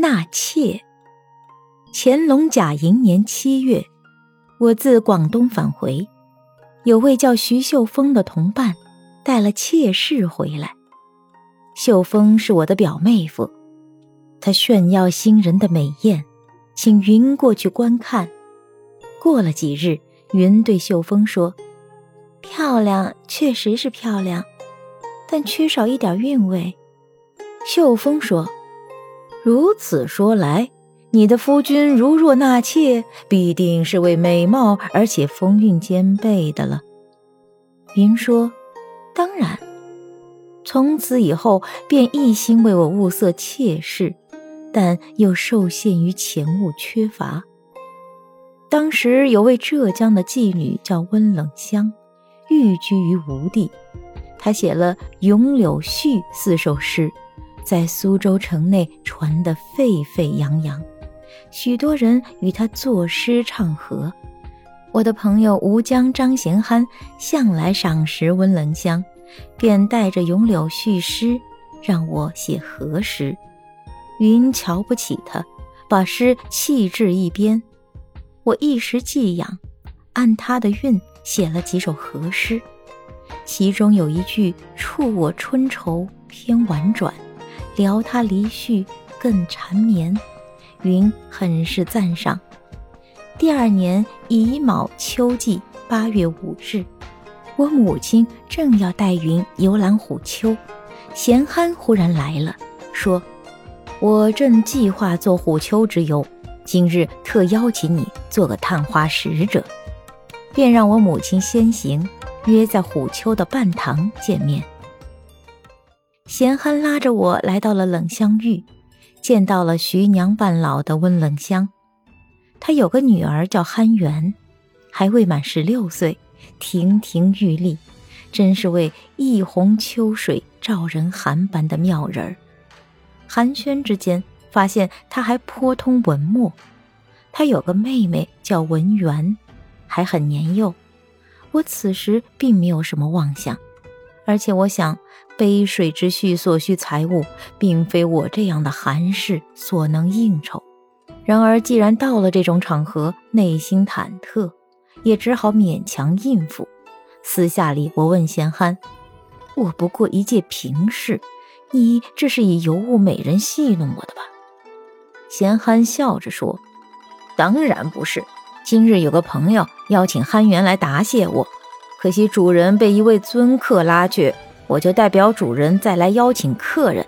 纳妾。乾隆甲寅年七月。我自广东返回，有位叫徐秀峰的同伴带了妾室回来。秀峰是我的表妹夫，他炫耀新人的美艳，请云过去观看。过了几日，云对秀峰说：“漂亮，确实是漂亮，但缺少一点韵味。”秀峰说：“如此说来。”你的夫君如若纳妾，必定是位美貌而且风韵兼备的了。云说：“当然。”从此以后便一心为我物色妾室，但又受限于钱物缺乏。当时有位浙江的妓女叫温冷香，寓居于吴地，她写了《咏柳絮》四首诗，在苏州城内传得沸沸扬扬。许多人与他作诗唱和，我的朋友吴江张贤憨向来赏识温冷香，便带着咏柳絮诗让我写和诗。云瞧不起他，把诗弃置一边。我一时寄养，按他的韵写了几首和诗，其中有一句“触我春愁”偏婉转，“聊他离绪”更缠绵。云很是赞赏。第二年乙卯秋季八月五日，我母亲正要带云游览虎丘，闲憨忽然来了，说：“我正计划做虎丘之游，今日特邀请你做个探花使者。”便让我母亲先行，约在虎丘的半堂见面。闲憨拉着我来到了冷香寓。见到了徐娘半老的温冷香，他有个女儿叫憨元，还未满十六岁，亭亭玉立，真是位一泓秋水照人寒般的妙人儿。寒暄之间，发现他还颇通文墨。他有个妹妹叫文媛，还很年幼。我此时并没有什么妄想。而且我想，杯水之序所需财物，并非我这样的寒士所能应酬。然而，既然到了这种场合，内心忐忑，也只好勉强应付。私下里，我问贤憨：“我不过一介平士，你这是以尤物美人戏弄我的吧？”贤憨笑着说：“当然不是。今日有个朋友邀请憨元来答谢我。”可惜主人被一位尊客拉去，我就代表主人再来邀请客人。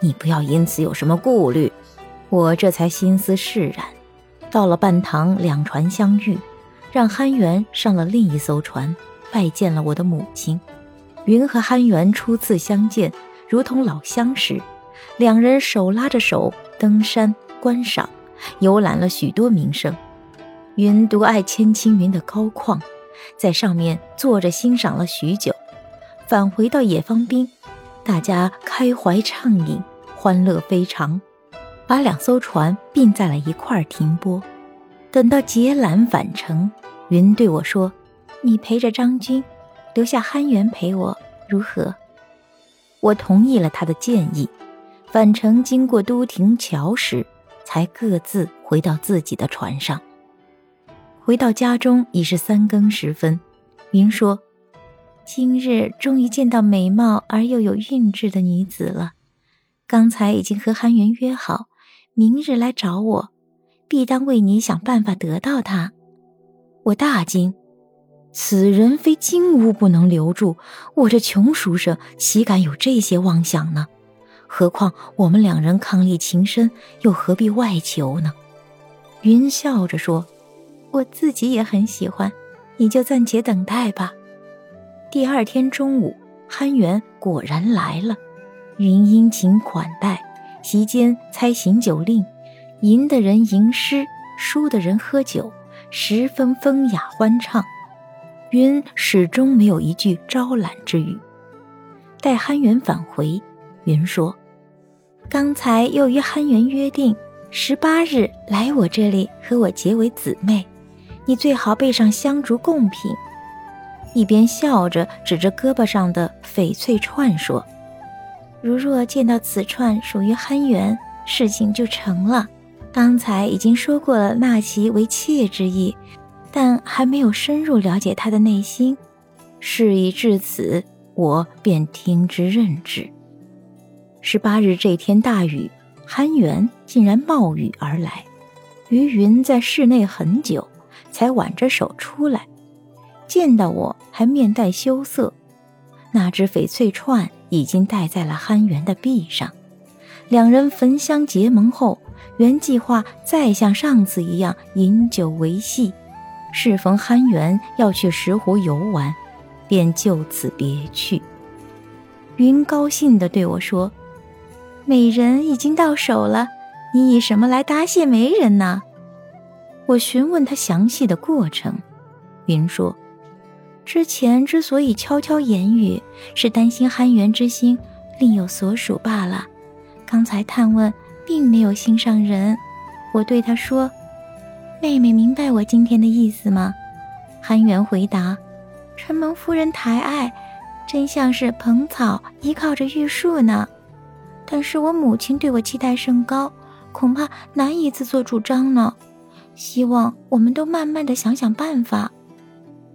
你不要因此有什么顾虑。我这才心思释然。到了半塘，两船相遇，让憨元上了另一艘船，拜见了我的母亲。云和憨元初次相见，如同老相识，两人手拉着手登山观赏，游览了许多名胜。云独爱千青云的高旷。在上面坐着欣赏了许久，返回到野方滨，大家开怀畅饮，欢乐非常，把两艘船并在了一块儿停泊。等到结缆返程，云对我说：“你陪着张军，留下憨元陪我，如何？”我同意了他的建议。返程经过都亭桥时，才各自回到自己的船上。回到家中已是三更时分，云说：“今日终于见到美貌而又有韵致的女子了。刚才已经和韩元约好，明日来找我，必当为你想办法得到她。”我大惊，此人非金屋不能留住，我这穷书生岂敢有这些妄想呢？何况我们两人伉俪情深，又何必外求呢？云笑着说。我自己也很喜欢，你就暂且等待吧。第二天中午，憨元果然来了，云殷勤款待，席间猜行酒令，赢的人吟诗，输的人喝酒，十分风雅欢畅。云始终没有一句招揽之语。待憨元返回，云说：“刚才又与憨元约定，十八日来我这里和我结为姊妹，你最好备上香烛贡品。”一边笑着指着胳膊上的翡翠串说：“如若见到此串属于憨元，事情就成了。刚才已经说过了纳其为妾之意，但还没有深入了解他的内心。事已至此，我便听之任之。”十八日这天大雨，憨元竟然冒雨而来，于云在室内很久，才挽着手出来。见到我还面带羞涩，那只翡翠串已经戴在了憨圆的臂上。两人焚香结盟后，原计划再像上次一样饮酒为戏。适逢憨圆要去石湖游玩，便就此别去。云高兴地对我说：“美人已经到手了，你以什么来答谢媒人呢？”我询问他详细的过程，云说。之前之所以悄悄言语，是担心憨元之心另有所属罢了。刚才探问，并没有心上人。我对他说：“妹妹明白我今天的意思吗？”憨元回答：“承蒙夫人抬爱，真像是蓬草依靠着玉树呢。但是我母亲对我期待甚高，恐怕难以自作主张呢。希望我们都慢慢的想想办法。”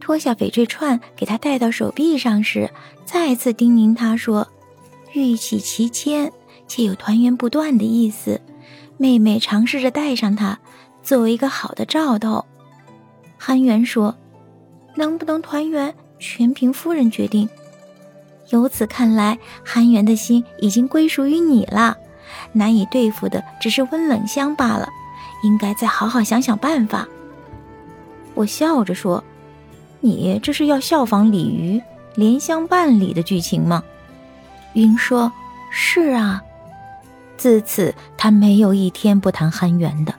脱下翡翠串给他戴到手臂上时，再次叮咛他说：“玉起其签，且有团圆不断的意思。妹妹尝试着戴上它，作为一个好的兆头。”憨元说：“能不能团圆，全凭夫人决定。”由此看来，憨元的心已经归属于你了，难以对付的只是温冷香罢了。应该再好好想想办法。我笑着说。你这是要效仿鲤鱼怜香伴侣的剧情吗？云说：“是啊。”自此，他没有一天不谈憨元的。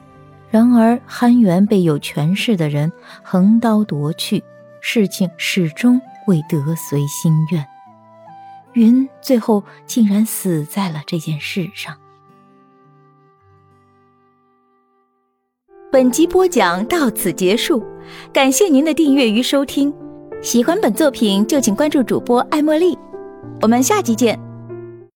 然而，憨元被有权势的人横刀夺去，事情始终未得随心愿。云最后竟然死在了这件事上。本集播讲到此结束。感谢您的订阅与收听，喜欢本作品就请关注主播爱茉莉，我们下集见。